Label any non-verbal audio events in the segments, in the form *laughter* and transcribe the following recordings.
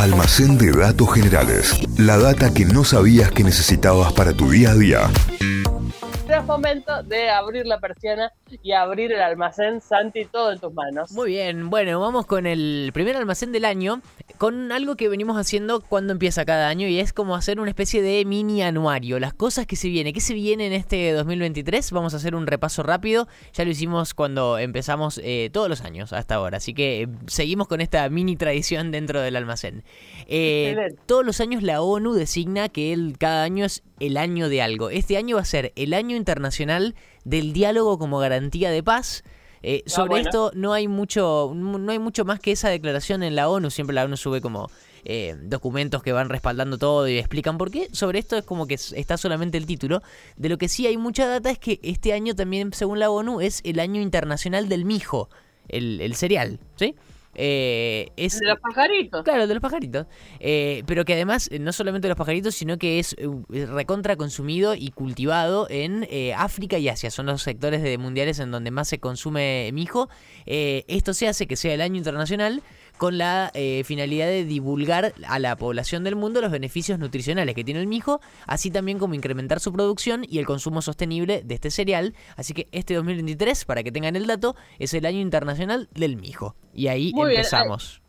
Almacén de datos generales. La data que no sabías que necesitabas para tu día a día. Es momento de abrir la persiana y abrir el almacén, Santi, todo en tus manos. Muy bien, bueno, vamos con el primer almacén del año, con algo que venimos haciendo cuando empieza cada año y es como hacer una especie de mini anuario, las cosas que se vienen, ¿qué se viene en este 2023? Vamos a hacer un repaso rápido, ya lo hicimos cuando empezamos eh, todos los años hasta ahora, así que eh, seguimos con esta mini tradición dentro del almacén. Eh, todos los años la ONU designa que el, cada año es el año de algo. Este año va a ser el año internacional del diálogo como garantía de paz. Eh, ah, sobre esto no hay mucho no hay mucho más que esa declaración en la ONU. Siempre la ONU sube como eh, documentos que van respaldando todo y explican por qué. Sobre esto es como que está solamente el título. De lo que sí hay mucha data es que este año también, según la ONU, es el año internacional del mijo, el, el cereal, ¿sí? Eh, es, de los pajaritos. Claro, de los pajaritos. Eh, pero que además, eh, no solamente de los pajaritos, sino que es recontra consumido y cultivado en África y Asia. Son los sectores de mundiales en donde más se consume mijo. esto se hace que sea el año internacional con la eh, finalidad de divulgar a la población del mundo los beneficios nutricionales que tiene el mijo, así también como incrementar su producción y el consumo sostenible de este cereal. Así que este 2023, para que tengan el dato, es el año internacional del mijo. Y ahí empezamos.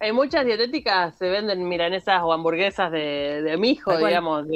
Hay muchas dietéticas se venden milanesas o hamburguesas de, de mijo, digamos.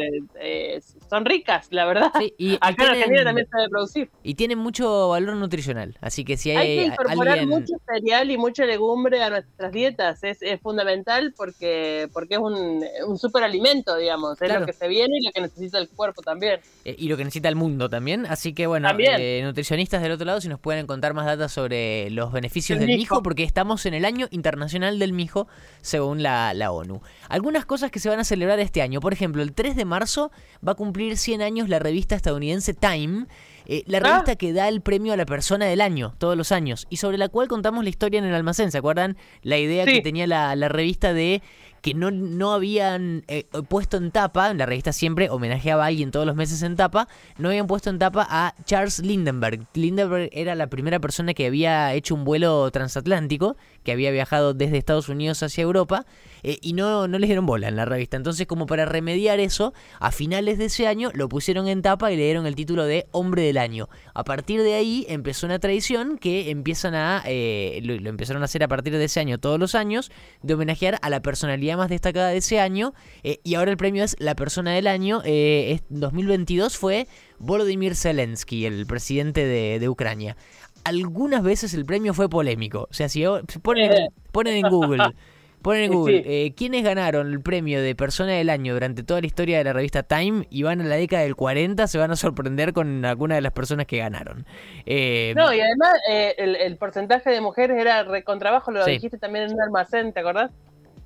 son ricas, la verdad. y, Acá en Argentina también se debe producir. Y tienen mucho valor nutricional. Así que si hay. Hay que incorporar mucho cereal y mucha legumbre a nuestras dietas. Es, es fundamental porque, porque es un, un superalimento, digamos. Es lo que se viene y lo que necesita el cuerpo también. Eh, y lo que necesita el mundo también. Así que, bueno, eh, nutricionistas del otro lado, si nos pueden contar más datos sobre los beneficios del mijo, porque estamos en el año internacional del mijo según la, ONU. Algunas cosas que se van a celebrar este año. Por ejemplo, el 3 de marzo va a cumplir 100 años la revista estadounidense Time. Eh, la ah. revista que da el premio a la persona del año, todos los años, y sobre la cual contamos la historia en el almacén. ¿Se acuerdan? La idea que tenía la, la revista de que no, no habían eh, puesto en tapa, la revista siempre homenajeaba a alguien todos los meses en tapa, no habían puesto en tapa a Charles Lindenberg. Lindenberg era la primera persona que había hecho un vuelo transatlántico, que había viajado desde Estados Unidos hacia Europa, eh, y no, no les dieron bola en la revista. Entonces, como para remediar eso, a finales de ese año lo pusieron en tapa y le dieron el título de Hombre del Año. A partir de ahí empezó una tradición que empiezan a, eh, lo, lo empezaron a hacer a partir de ese año todos los años, de homenajear a la personalidad más destacada de ese año. Eh, y ahora el premio es la persona del año. Eh, 2022 fue Volodymyr Zelensky, el presidente de, Ucrania. Algunas veces el premio fue polémico. O sea, si ponen, ponen en Google. Ponen en Google, eh, ¿quiénes ganaron el premio de persona del año durante toda la historia de la revista Time y van a la década del 40? Se van a sorprender con alguna de las personas que ganaron. Eh, no, y además eh, el, porcentaje de mujeres era recontrabajo, lo dijiste también en un almacén, ¿te acordás?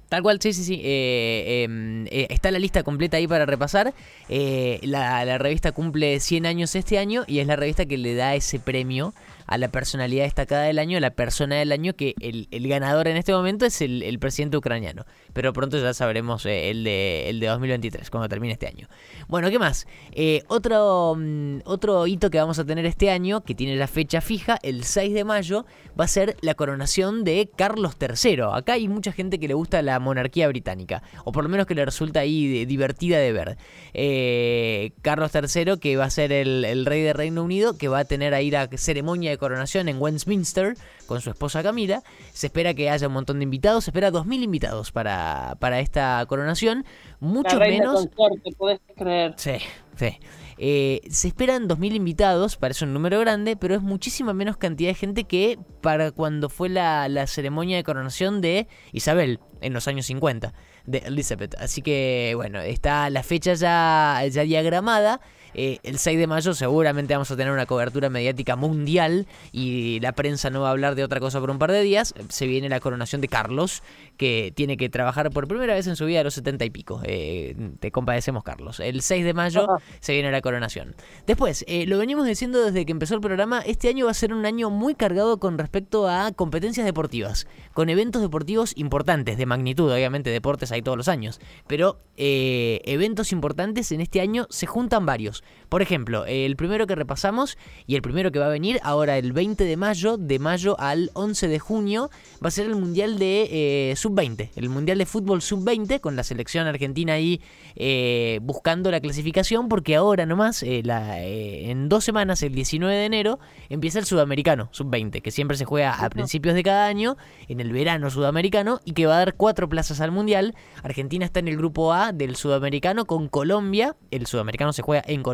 Tal cual, sí, sí, sí. Eh, em, eh, está la lista completa ahí para repasar. Eh, la, la, revista cumple 100 años este año y es la revista que le da ese premio a la personalidad destacada del año, la persona del año, que el, ganador en este momento es el, presidente ucraniano. Pero pronto ya sabremos eh, el, de, el de 2023, cuando termine este año. Bueno, ¿qué más? Eh, otro, mm, otro hito que vamos a tener este año, que tiene la fecha fija, el 6 de mayo, va a ser la coronación de Carlos III. Acá hay mucha gente que le gusta la monarquía británica, o por lo menos que le resulta ahí divertida de ver. Eh, Carlos III, que va a ser el, el rey de Reino Unido, que va a tener ahí la ceremonia de coronación en Westminster con su esposa Camila. Se espera que haya un montón de invitados, se espera 2.000 invitados para, para esta coronación. Mucho menos... creer. Sí, sí. Eh, se esperan 2.000 invitados, parece un número grande, pero es muchísima menos cantidad de gente que para cuando fue la, la ceremonia de coronación de Isabel en los años 50, de Elizabeth. Así que bueno, está la fecha ya, ya diagramada. Eh, el 6 de mayo seguramente vamos a tener una cobertura mediática mundial y la prensa no va a hablar de otra cosa por un par de días. Se viene la coronación de Carlos, que tiene que trabajar por primera vez en su vida a los 70 y pico. Eh, te compadecemos, Carlos. El 6 de mayo se viene la coronación. Después, eh, lo venimos diciendo desde que empezó el programa, este año va a ser un año muy cargado con respecto a competencias deportivas, con eventos deportivos importantes, de magnitud, obviamente deportes hay todos los años, pero eventos importantes en este año se juntan varios. Por ejemplo, el primero que repasamos y el primero que va a venir ahora el 20 de mayo, de mayo al 11 de junio, va a ser el Mundial de eh, Sub-20, el Mundial de Fútbol Sub-20, con la selección argentina ahí eh, buscando la clasificación, porque ahora nomás, eh, la, en dos semanas, el 19 de enero, empieza el Sudamericano Sub-20, que siempre se juega a principios de cada año, en el verano sudamericano, y que va a dar cuatro plazas al Mundial. Argentina está en el grupo A del Sudamericano con Colombia, el Sudamericano se juega en Colombia,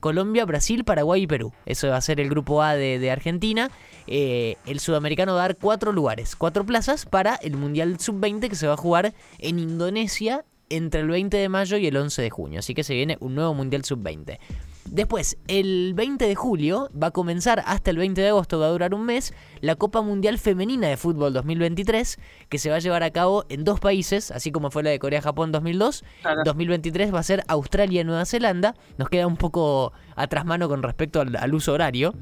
Colombia, Brasil, Paraguay y Perú. Eso va a ser el grupo A de, Argentina. Eh, el sudamericano va a dar cuatro lugares, cuatro plazas para el Mundial Sub-20 que se va a jugar en Indonesia entre el 20 de mayo y el 11 de junio. Así que se viene un nuevo Mundial Sub-20. Después, el 20 de julio va a comenzar hasta el 20 de agosto, va a durar un mes, la Copa Mundial Femenina de Fútbol 2023, que se va a llevar a cabo en dos países, así como fue la de Corea-Japón 2002. 2023 va a ser Australia-Nueva Zelanda. Nos queda un poco atrás mano con respecto al uso horario.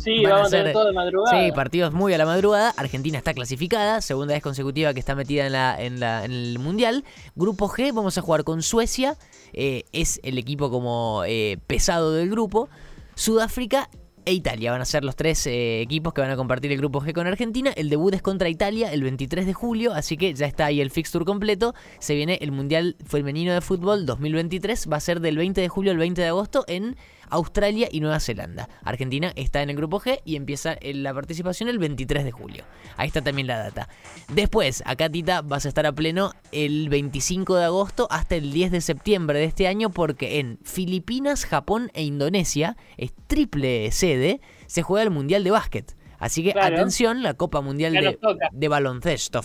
Sí, vamos a tener todo de madrugada. Sí, partidos muy a la madrugada. Argentina está clasificada, segunda vez consecutiva que está metida en, la, en, la, en el Mundial. Grupo G, vamos a jugar con Suecia, eh, es el equipo como eh, pesado del grupo. Sudáfrica e Italia. Van a ser los tres eh, equipos que van a compartir el grupo G con Argentina. El debut es contra Italia el 23 de julio, así que ya está ahí el fixture completo. Se viene el Mundial Femenino de Fútbol 2023. Va a ser del 20 de julio al 20 de agosto en Australia y Nueva Zelanda. Argentina está en el grupo G y empieza la participación el 23 de julio. Ahí está también la data. Después, acá Tita vas a estar a pleno el 25 de agosto hasta el 10 de septiembre de este año porque en Filipinas, Japón e Indonesia, es triple sede, se juega el Mundial de Básquet. Así que atención, la Copa Mundial de, Baloncesto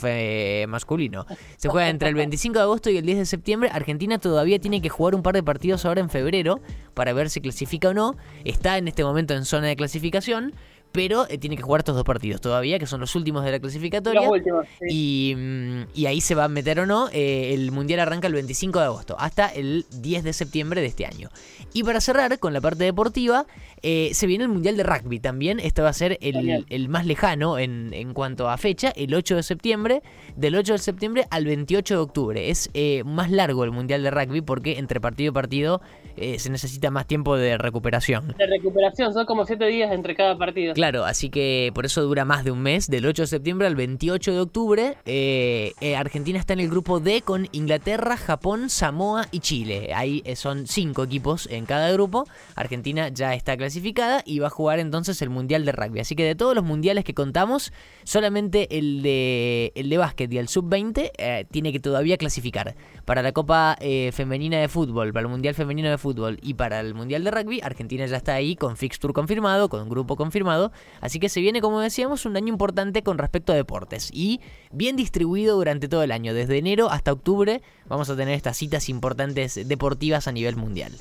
masculino. Se juega entre el 25 de agosto y el 10 de septiembre. Argentina todavía tiene que jugar un par de partidos ahora en febrero para ver si clasifica o no. Está en este momento en zona de clasificación pero eh, tiene que jugar estos dos partidos todavía, que son los últimos de la clasificatoria. Los últimos, y, mm, y, ahí se va a meter o no. Eh, el Mundial arranca el 25 de agosto, hasta el 10 de septiembre de este año. Y para cerrar con la parte deportiva, eh, se viene el Mundial de Rugby también. Este va a ser el, más lejano en, en, cuanto a fecha, el 8 de septiembre. Del 8 de septiembre al 28 de octubre. Es más largo el Mundial de Rugby porque entre partido y partido se necesita más tiempo de recuperación. De recuperación, son como 7 días entre cada partido. Claro, así que por eso dura más de un mes, del 8 de septiembre al 28 de octubre. Eh, eh, Argentina está en el grupo D con Inglaterra, Japón, Samoa y Chile. Ahí eh, son cinco equipos en cada grupo. Argentina ya está clasificada y va a jugar entonces el Mundial de Rugby. Así que de todos los mundiales que contamos, solamente el de, el de básquet y el sub-20 tiene que todavía clasificar. Para la Copa Femenina de Fútbol, para el Mundial Femenino de Fútbol y para el Mundial de Rugby, Argentina ya está ahí con fixture confirmado, con grupo confirmado Así que se viene, como decíamos, un año importante con respecto a deportes y bien distribuido durante todo el año. Desde enero hasta octubre vamos a tener estas citas importantes deportivas a nivel mundial.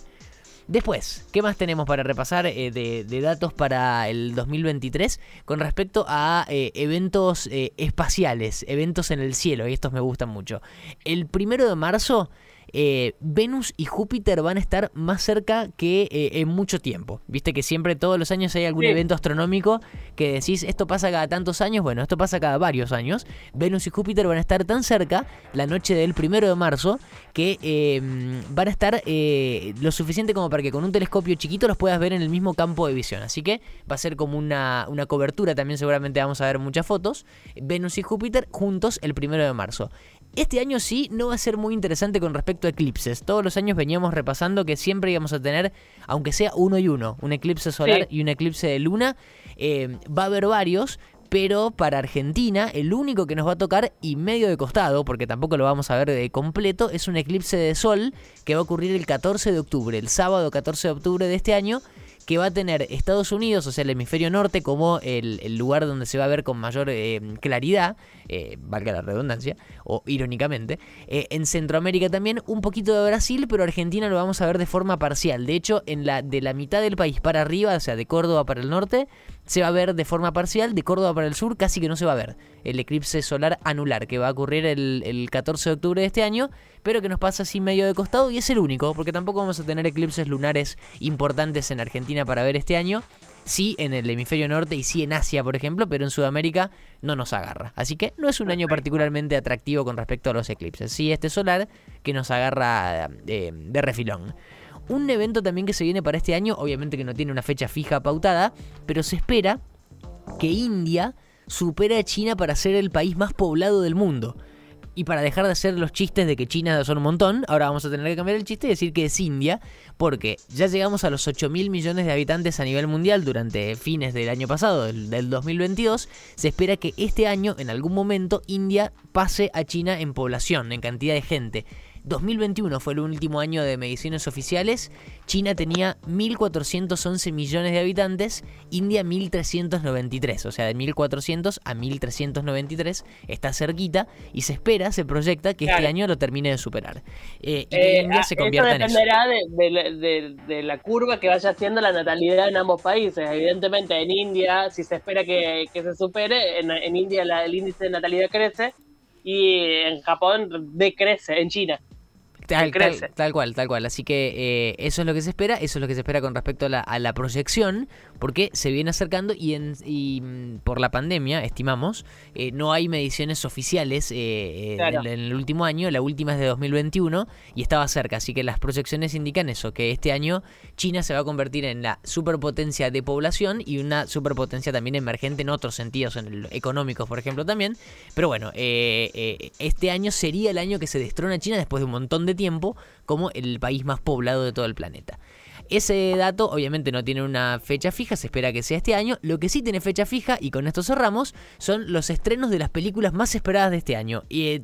Después, ¿qué más tenemos para repasar eh, de, datos para el 2023 con respecto a eh, eventos eh, espaciales, eventos en el cielo? Y estos me gustan mucho. El primero de marzo eh, Venus y Júpiter van a estar más cerca que eh, en mucho tiempo. Viste que siempre todos los años hay algún evento astronómico que decís, esto pasa cada tantos años, bueno, esto pasa cada varios años. Venus y Júpiter van a estar tan cerca la noche del primero de marzo que em, van a estar eh, lo suficiente como para que con un telescopio chiquito los puedas ver en el mismo campo de visión. Así que va a ser como una, una cobertura, también seguramente vamos a ver muchas fotos. Venus y Júpiter juntos el primero de marzo. Este año sí no va a ser muy interesante con respecto a eclipses. Todos los años veníamos repasando que siempre íbamos a tener, aunque sea uno y uno, un eclipse solar y un eclipse de luna. Eh, va a haber varios, pero para Argentina el único que nos va a tocar y medio de costado, porque tampoco lo vamos a ver de completo, es un eclipse de sol que va a ocurrir el 14 de octubre, el sábado 14 de octubre de este año que va a tener Estados Unidos, o sea, el hemisferio norte, como el, lugar donde se va a ver con mayor eh, claridad, eh, valga la redundancia, o irónicamente. Eh, en Centroamérica también un poquito de Brasil, pero Argentina lo vamos a ver de forma parcial. De hecho, en la, de la mitad del país para arriba, o sea, de Córdoba para el norte, se va a ver de forma parcial, de Córdoba para el sur casi que no se va a ver el eclipse solar anular, que va a ocurrir el, el 14 de octubre de este año, pero que nos pasa así medio de costado y es el único, porque tampoco vamos a tener eclipses lunares importantes en Argentina para ver este año sí en el hemisferio norte y sí en Asia, por ejemplo, pero en Sudamérica no nos agarra. Así que no es un año particularmente atractivo con respecto a los eclipses. Sí, este solar que nos agarra eh, de refilón. Un evento también que se viene para este año, obviamente que no tiene una fecha fija pautada, pero se espera que India supera a China para ser el país más poblado del mundo. Y para dejar de hacer los chistes de que China son un montón, ahora vamos a tener que cambiar el chiste y decir que es India, porque ya llegamos a los 8 mil millones de habitantes a nivel mundial durante fines del año pasado, del, 2022. Se espera que este año, en algún momento, India pase a China en población, en cantidad de gente. 2021 fue el último año de mediciones oficiales. China tenía 1.411 millones de habitantes, India 1.393, o sea, de 1.400 a 1.393 está cerquita y se espera, se proyecta que este año lo termine de superar. Eh, y que eh, India se convierta esto dependerá De, la curva que vaya haciendo la natalidad en ambos países. Evidentemente, en India, si se espera que, se supere, en, India el índice de natalidad crece y en Japón decrece, en China. Tal, tal, cual, tal cual. Así que eh, eso es lo que se espera, eso es lo que se espera con respecto a la, proyección, porque se viene acercando y, en, y mm, por la pandemia, estimamos, eh, no hay mediciones oficiales eh, en, el último año, la última es de 2021 y estaba cerca, así que las proyecciones indican eso, que este año China se va a convertir en la superpotencia de población y una superpotencia también emergente en otros sentidos, en el económico, por ejemplo, también. Pero bueno, este año sería el año que se destrona China después de un montón de tiempo como el país más poblado de todo el planeta. Ese dato obviamente no tiene una fecha fija, se espera que sea este año. Lo que sí tiene fecha fija, y con esto cerramos, son los estrenos de las películas más esperadas de este año. Y eh,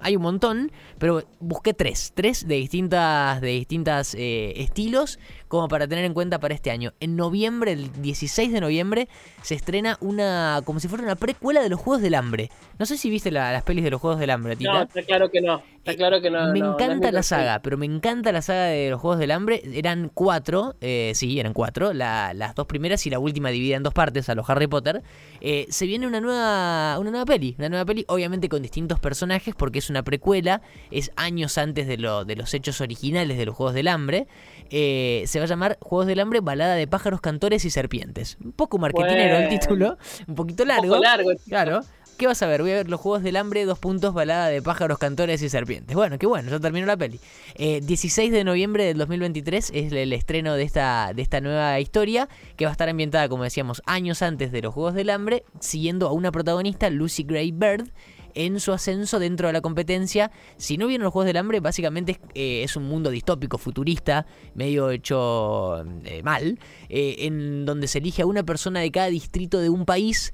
hay, un montón, pero busqué tres, tres de distintas, de distintas eh, estilos, como para tener en cuenta para este año. En noviembre, el 16 de noviembre, se estrena una, como si fuera una precuela de los Juegos del Hambre. No sé si viste las pelis de los Juegos del Hambre, Tita. No, está claro que no. Está eh, claro que no. Me encanta la saga, pero me encanta la saga de los Juegos del Hambre. Eran cuatro, eh, sí, eran cuatro. las dos primeras y la última dividida en dos partes a los Harry Potter. Eh, se viene una nueva, una nueva peli. Una nueva peli, obviamente con distintos personajes, porque es una precuela. Es años antes de, lo, de los hechos originales de los Juegos del Hambre. Eh, se va a llamar Juegos del Hambre, Balada de pájaros, cantores y serpientes. Un poco marketinero el título, un poquito largo. Un poco largo. Claro. ¿Qué vas a ver? Voy a ver los Juegos del Hambre, dos puntos, balada de pájaros, cantores y serpientes. Bueno, qué bueno, ya terminó la peli. 16 eh, de noviembre del 2023 es el estreno de esta, de esta nueva historia, que va a estar ambientada, como decíamos, años antes de los Juegos del Hambre, siguiendo a una protagonista, Lucy Gray Bird, en su ascenso dentro de la competencia. Si no vieron los Juegos del Hambre, básicamente es, eh, un mundo distópico, futurista, medio hecho eh, mal, eh, en donde se elige a una persona de cada distrito de un país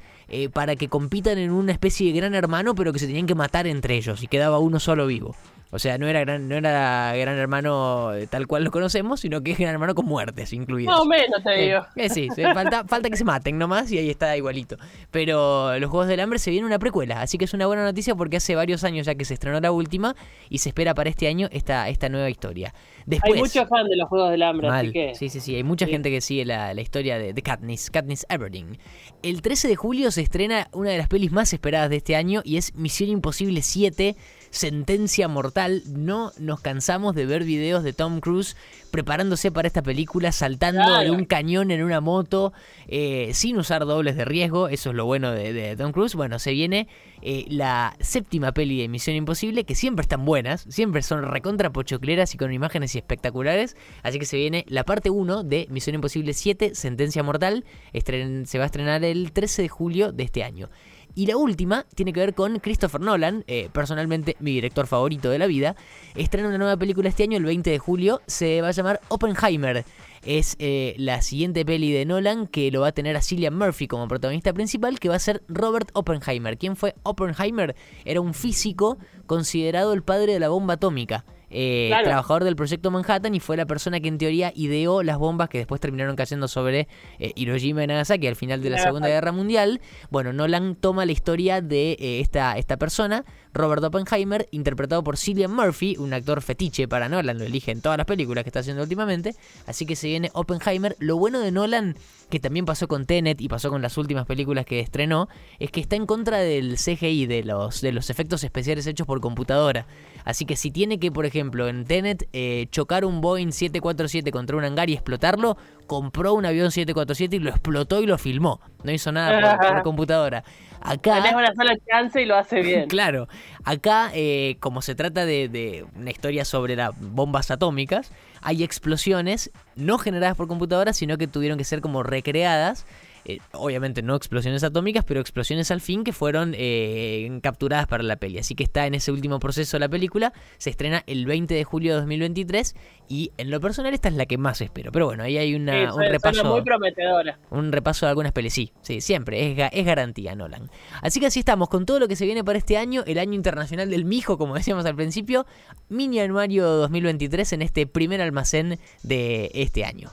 para que compitan en una especie de gran hermano, pero que se tenían que matar entre ellos y quedaba uno solo vivo. O sea, no era gran, no era gran hermano eh, tal cual lo conocemos, sino que es gran hermano con muertes incluidas. No menos te digo. Eh, sí, falta, *laughs* falta que se maten nomás y ahí está igualito. Pero los Juegos del Hambre se viene una precuela, así que es una buena noticia porque hace varios años ya que se estrenó la última y se espera para este año esta, esta nueva historia. hay muchos fans de los Juegos del Hambre, así que... Sí, sí, sí, hay mucha gente que sigue la, historia de, de, Katniss, Katniss Everdeen. El 13 de julio se estrena una de las pelis más esperadas de este año y es Misión Imposible 7 sentencia mortal. No nos cansamos de ver videos de Tom Cruise preparándose para esta película, saltando de un cañón en una moto, eh, sin usar dobles de riesgo. Eso es lo bueno de, Tom Cruise. Bueno, se viene eh, la séptima peli de Misión Imposible, que siempre están buenas, siempre son recontra pochocleras y con imágenes espectaculares. Así que se viene la parte 1 de Misión Imposible 7, Sentencia Mortal. se va a estrenar el 13 de julio de este año. Y la última tiene que ver con Christopher Nolan, eh, personalmente mi director favorito de la vida. Estrena una nueva película este año, el 20 de julio. Se va a llamar Oppenheimer. Es eh, la siguiente peli de Nolan que lo va a tener a Cillian Murphy como protagonista principal, que va a ser Robert Oppenheimer. ¿Quién fue Oppenheimer? Era un físico considerado el padre de la bomba atómica. Eh, trabajador del proyecto Manhattan y fue la persona que en teoría ideó las bombas que después terminaron cayendo sobre eh, Hiroshima y Nagasaki al final de la Segunda Guerra Mundial. Bueno, Nolan toma la historia de eh, esta, esta persona, Robert Oppenheimer, interpretado por Cillian Murphy, un actor fetiche para Nolan, lo elige en todas las películas que está haciendo últimamente. Así que se viene Oppenheimer. Lo bueno de Nolan, que también pasó con Tenet y pasó con las últimas películas que estrenó, es que está en contra del CGI, de los, de los efectos especiales hechos por computadora. Así que si tiene que, por ejemplo, en Tenet eh, chocar un Boeing 747 contra un hangar y explotarlo, compró un avión 747 y lo explotó y lo filmó. No hizo nada por, *laughs* computadora. Acá. Tenés una sola chance y lo hace *laughs* bien. claro. Acá, eh, como se trata de, de, una historia sobre las bombas atómicas, hay explosiones no generadas por computadora, sino que tuvieron que ser como recreadas eh, obviamente no explosiones atómicas, pero explosiones al fin que fueron eh, capturadas para la peli. Así que está en ese último proceso la película. Se estrena el 20 de julio de 2023 y en lo personal esta es la que más espero. Pero bueno, ahí hay una, un repaso. muy prometedora. Un repaso de algunas pelis. Sí, sí, siempre. Es, es garantía, Nolan. Así que así estamos con todo lo que se viene para este año, el año internacional del mijo, como decíamos al principio. Mini anuario 2023 en este primer almacén de este año.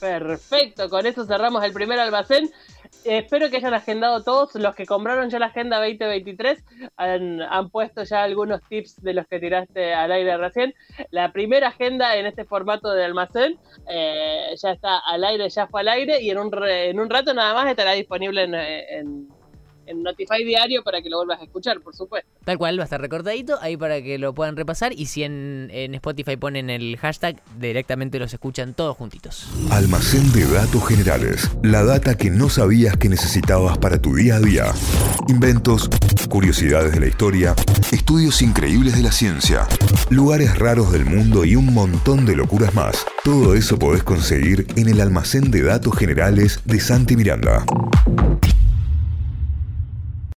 Perfecto, con eso cerramos el primer almacén. espero que hayan agendado todos. Los que compraron ya la agenda 2023 han, han, puesto ya algunos tips de los que tiraste al aire recién. La primera agenda en este formato de almacén eh, ya está al aire, ya fue al aire y en un, en un rato nada más estará disponible en Notify diario para que lo vuelvas a escuchar, por supuesto. Tal cual, va a estar recortadito ahí para que lo puedan repasar y si en, Spotify ponen el hashtag, directamente los escuchan todos juntitos. Almacén de datos generales, la data que no sabías que necesitabas para tu día a día. Inventos, curiosidades de la historia, estudios increíbles de la ciencia, lugares raros del mundo y un montón de locuras más. Todo eso podés conseguir en el almacén de datos generales de Santi Miranda.